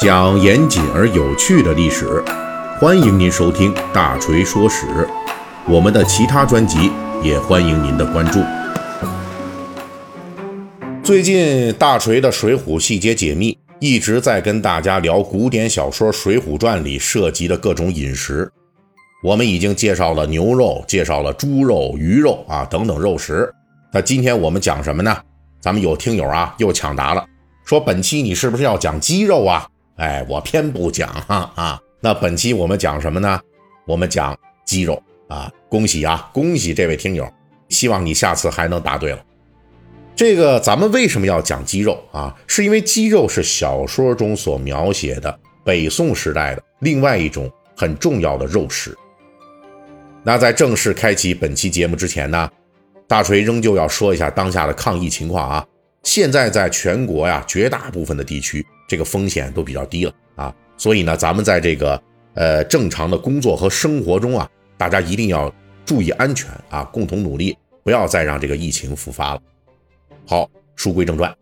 讲严谨而有趣的历史，欢迎您收听《大锤说史》。我们的其他专辑也欢迎您的关注。最近大锤的《水浒细节解密》一直在跟大家聊古典小说《水浒传》里涉及的各种饮食。我们已经介绍了牛肉，介绍了猪肉、鱼肉啊等等肉食。那今天我们讲什么呢？咱们有听友啊又抢答了，说本期你是不是要讲鸡肉啊？哎，我偏不讲哈啊。那本期我们讲什么呢？我们讲鸡肉啊！恭喜啊，恭喜这位听友，希望你下次还能答对了。这个咱们为什么要讲鸡肉啊？是因为鸡肉是小说中所描写的北宋时代的另外一种很重要的肉食。那在正式开启本期节目之前呢，大锤仍旧要说一下当下的抗疫情况啊。现在在全国呀，绝大部分的地区，这个风险都比较低了啊。所以呢，咱们在这个呃正常的工作和生活中啊，大家一定要注意安全啊，共同努力，不要再让这个疫情复发了。好，书归正传，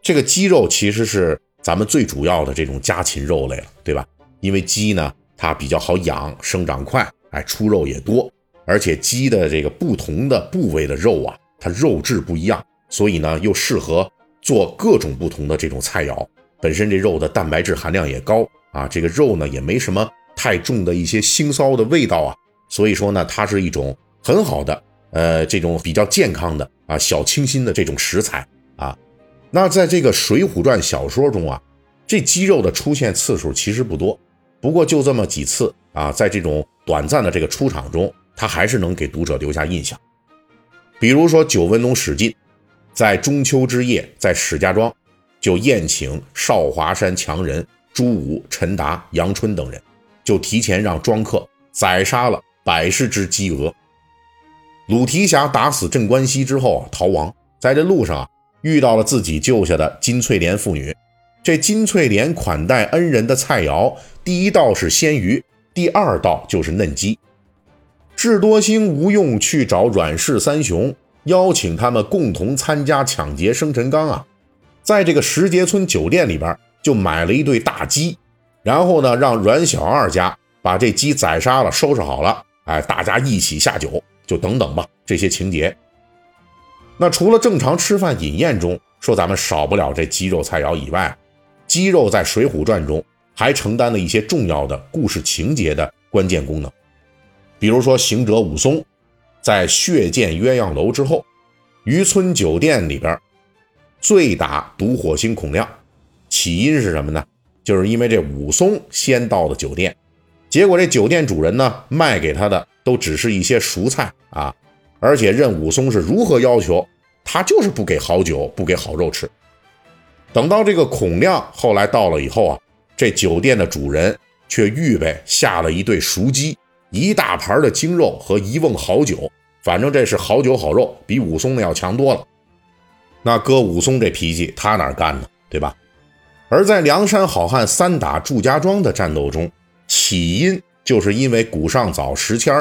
这个鸡肉其实是咱们最主要的这种家禽肉类了，对吧？因为鸡呢，它比较好养，生长快。哎，出肉也多，而且鸡的这个不同的部位的肉啊，它肉质不一样，所以呢又适合做各种不同的这种菜肴。本身这肉的蛋白质含量也高啊，这个肉呢也没什么太重的一些腥臊的味道啊，所以说呢它是一种很好的呃这种比较健康的啊小清新的这种食材啊。那在这个《水浒传》小说中啊，这鸡肉的出现次数其实不多，不过就这么几次啊，在这种。短暂的这个出场中，他还是能给读者留下印象。比如说，九纹龙史进在中秋之夜，在史家庄就宴请少华山强人朱武、陈达、杨春等人，就提前让庄客宰杀了百十只鸡鹅。鲁提辖打死镇关西之后啊，逃亡，在这路上啊，遇到了自己救下的金翠莲妇女。这金翠莲款待恩人的菜肴，第一道是鲜鱼。第二道就是嫩鸡，智多星吴用去找阮氏三雄，邀请他们共同参加抢劫生辰纲啊，在这个石碣村酒店里边就买了一对大鸡，然后呢让阮小二家把这鸡宰杀了，收拾好了，哎，大家一起下酒，就等等吧这些情节。那除了正常吃饭饮宴中说咱们少不了这鸡肉菜肴以外，鸡肉在《水浒传》中。还承担了一些重要的故事情节的关键功能，比如说行者武松在血溅鸳鸯楼之后，渔村酒店里边醉打毒火星孔亮，起因是什么呢？就是因为这武松先到的酒店，结果这酒店主人呢卖给他的都只是一些熟菜啊，而且任武松是如何要求，他就是不给好酒，不给好肉吃。等到这个孔亮后来到了以后啊。这酒店的主人却预备下了一对熟鸡、一大盘的精肉和一瓮好酒，反正这是好酒好肉，比武松那要强多了。那搁武松这脾气，他哪干呢？对吧？而在梁山好汉三打祝家庄的战斗中，起因就是因为古上早时迁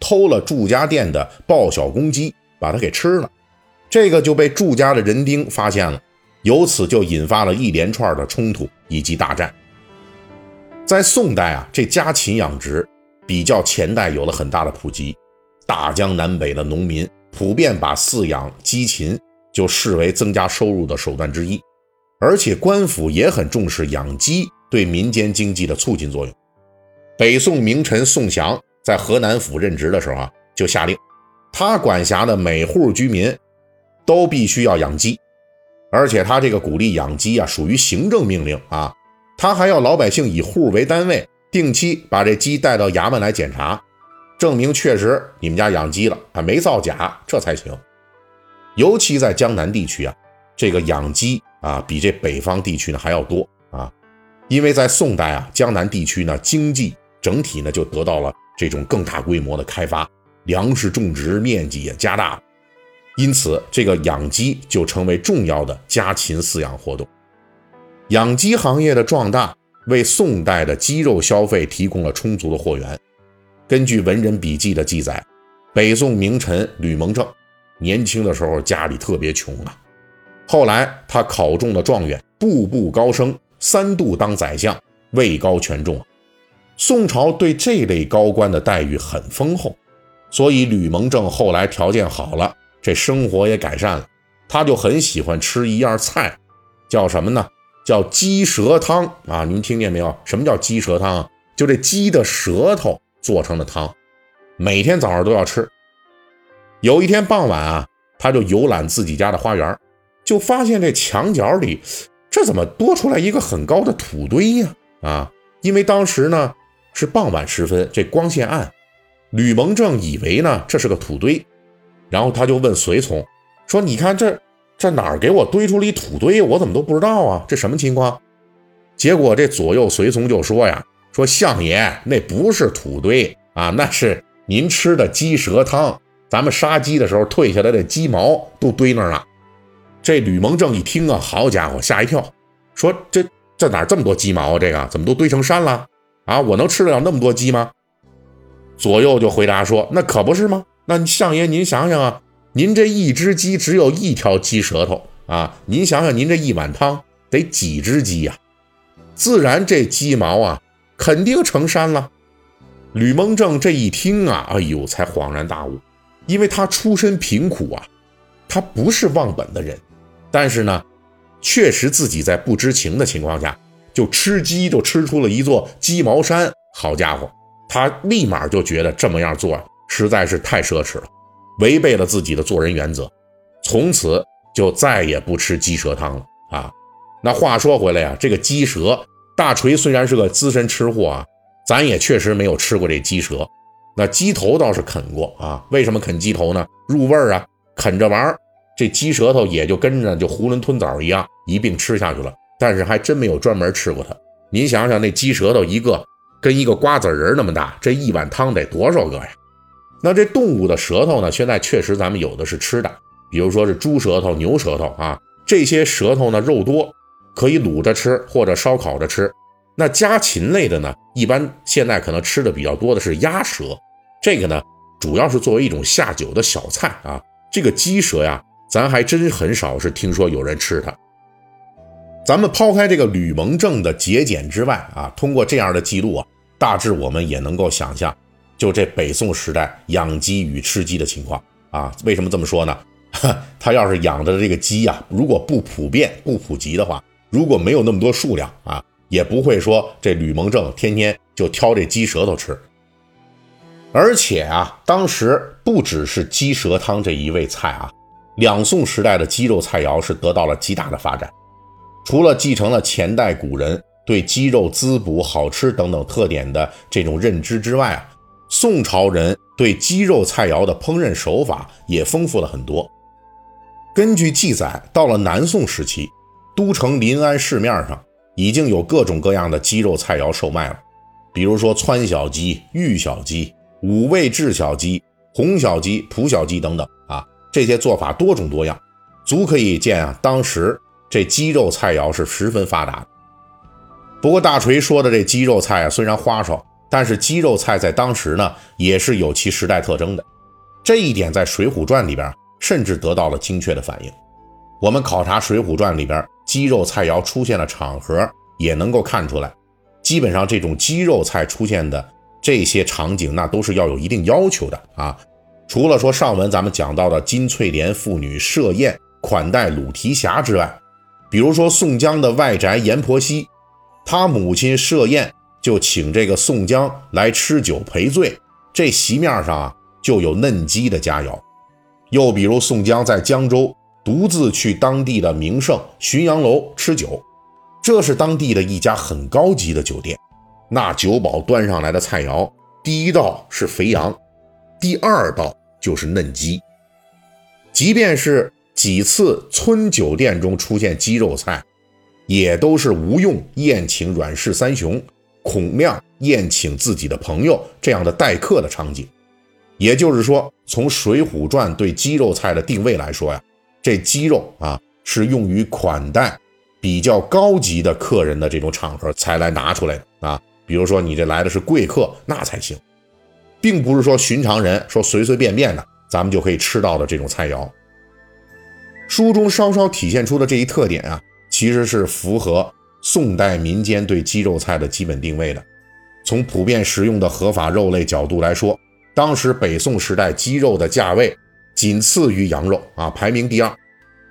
偷了祝家店的报晓公鸡，把它给吃了，这个就被祝家的人丁发现了，由此就引发了一连串的冲突以及大战。在宋代啊，这家禽养殖比较前代有了很大的普及，大江南北的农民普遍把饲养鸡禽就视为增加收入的手段之一，而且官府也很重视养鸡对民间经济的促进作用。北宋名臣宋祥在河南府任职的时候啊，就下令，他管辖的每户居民都必须要养鸡，而且他这个鼓励养鸡啊，属于行政命令啊。他还要老百姓以户为单位，定期把这鸡带到衙门来检查，证明确实你们家养鸡了啊，没造假，这才行。尤其在江南地区啊，这个养鸡啊，比这北方地区呢还要多啊，因为在宋代啊，江南地区呢经济整体呢就得到了这种更大规模的开发，粮食种植面积也加大了，因此这个养鸡就成为重要的家禽饲养活动。养鸡行业的壮大，为宋代的鸡肉消费提供了充足的货源。根据文人笔记的记载，北宋名臣吕蒙正年轻的时候家里特别穷啊，后来他考中了状元，步步高升，三度当宰相，位高权重。宋朝对这类高官的待遇很丰厚，所以吕蒙正后来条件好了，这生活也改善了，他就很喜欢吃一样菜，叫什么呢？叫鸡舌汤啊！您听见没有？什么叫鸡舌汤啊？就这鸡的舌头做成的汤，每天早上都要吃。有一天傍晚啊，他就游览自己家的花园，就发现这墙角里，这怎么多出来一个很高的土堆呀？啊，因为当时呢是傍晚时分，这光线暗，吕蒙正以为呢这是个土堆，然后他就问随从说：“你看这这哪儿给我堆出了一土堆？我怎么都不知道啊？这什么情况？”结果这左右随从就说呀：“说相爷，那不是土堆啊，那是您吃的鸡舌汤。”咱们杀鸡的时候退下来的鸡毛都堆那儿了。这吕蒙正一听啊，好家伙，吓一跳，说：“这这哪这么多鸡毛啊？这个怎么都堆成山了？啊，我能吃得了那么多鸡吗？”左右就回答说：“那可不是吗？那相爷您想想啊，您这一只鸡只有一条鸡舌头啊，您想想您这一碗汤得几只鸡呀？自然这鸡毛啊肯定成山了。”吕蒙正这一听啊，哎呦，才恍然大悟。因为他出身贫苦啊，他不是忘本的人，但是呢，确实自己在不知情的情况下就吃鸡，就吃出了一座鸡毛山。好家伙，他立马就觉得这么样做实在是太奢侈了，违背了自己的做人原则，从此就再也不吃鸡舌汤了啊。那话说回来呀，这个鸡舌，大锤虽然是个资深吃货啊，咱也确实没有吃过这鸡舌。那鸡头倒是啃过啊？为什么啃鸡头呢？入味儿啊！啃着玩儿，这鸡舌头也就跟着就囫囵吞枣一样一并吃下去了。但是还真没有专门吃过它。您想想，那鸡舌头一个跟一个瓜子仁那么大，这一碗汤得多少个呀？那这动物的舌头呢？现在确实咱们有的是吃的，比如说是猪舌头、牛舌头啊，这些舌头呢肉多，可以卤着吃或者烧烤着吃。那家禽类的呢，一般现在可能吃的比较多的是鸭舌。这个呢，主要是作为一种下酒的小菜啊。这个鸡舌呀，咱还真很少是听说有人吃它。咱们抛开这个吕蒙正的节俭之外啊，通过这样的记录啊，大致我们也能够想象，就这北宋时代养鸡与吃鸡的情况啊。为什么这么说呢？他要是养的这个鸡呀，如果不普遍、不普及的话，如果没有那么多数量啊，也不会说这吕蒙正天天就挑这鸡舌头吃。而且啊，当时不只是鸡舌汤这一味菜啊，两宋时代的鸡肉菜肴是得到了极大的发展。除了继承了前代古人对鸡肉滋补、好吃等等特点的这种认知之外啊，宋朝人对鸡肉菜肴的烹饪手法也丰富了很多。根据记载，到了南宋时期，都城临安市面上已经有各种各样的鸡肉菜肴售卖了，比如说川小鸡、豫小鸡。五味制小鸡、红小鸡、蒲小鸡等等啊，这些做法多种多样，足可以见啊，当时这鸡肉菜肴是十分发达的。不过大锤说的这鸡肉菜啊，虽然花哨，但是鸡肉菜在当时呢，也是有其时代特征的。这一点在《水浒传》里边甚至得到了精确的反映。我们考察《水浒传》里边鸡肉菜肴出现的场合，也能够看出来，基本上这种鸡肉菜出现的。这些场景那都是要有一定要求的啊！除了说上文咱们讲到的金翠莲妇女设宴款待鲁提辖之外，比如说宋江的外宅阎婆惜，他母亲设宴就请这个宋江来吃酒赔罪，这席面上啊就有嫩鸡的佳肴。又比如宋江在江州独自去当地的名胜浔阳楼吃酒，这是当地的一家很高级的酒店。那酒保端上来的菜肴，第一道是肥羊，第二道就是嫩鸡。即便是几次村酒店中出现鸡肉菜，也都是吴用宴请阮氏三雄，孔亮宴请自己的朋友这样的待客的场景。也就是说，从《水浒传》对鸡肉菜的定位来说呀，这鸡肉啊是用于款待比较高级的客人的这种场合才来拿出来的啊。比如说，你这来的是贵客，那才行，并不是说寻常人说随随便便的咱们就可以吃到的这种菜肴。书中稍稍体现出的这一特点啊，其实是符合宋代民间对鸡肉菜的基本定位的。从普遍食用的合法肉类角度来说，当时北宋时代鸡肉的价位仅次于羊肉啊，排名第二。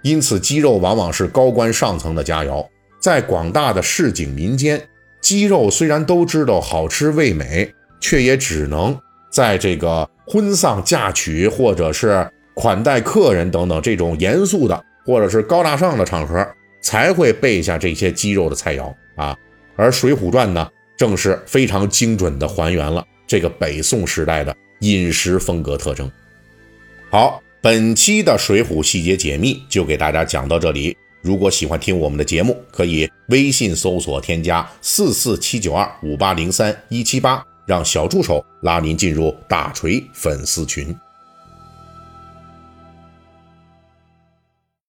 因此，鸡肉往往是高官上层的佳肴。在广大的市井民间，鸡肉虽然都知道好吃味美，却也只能在这个婚丧嫁娶或者是款待客人等等这种严肃的或者是高大上的场合才会备下这些鸡肉的菜肴啊。而《水浒传》呢？正是非常精准地还原了这个北宋时代的饮食风格特征。好，本期的《水浒细节解密》就给大家讲到这里。如果喜欢听我们的节目，可以微信搜索添加四四七九二五八零三一七八，让小助手拉您进入大锤粉丝群。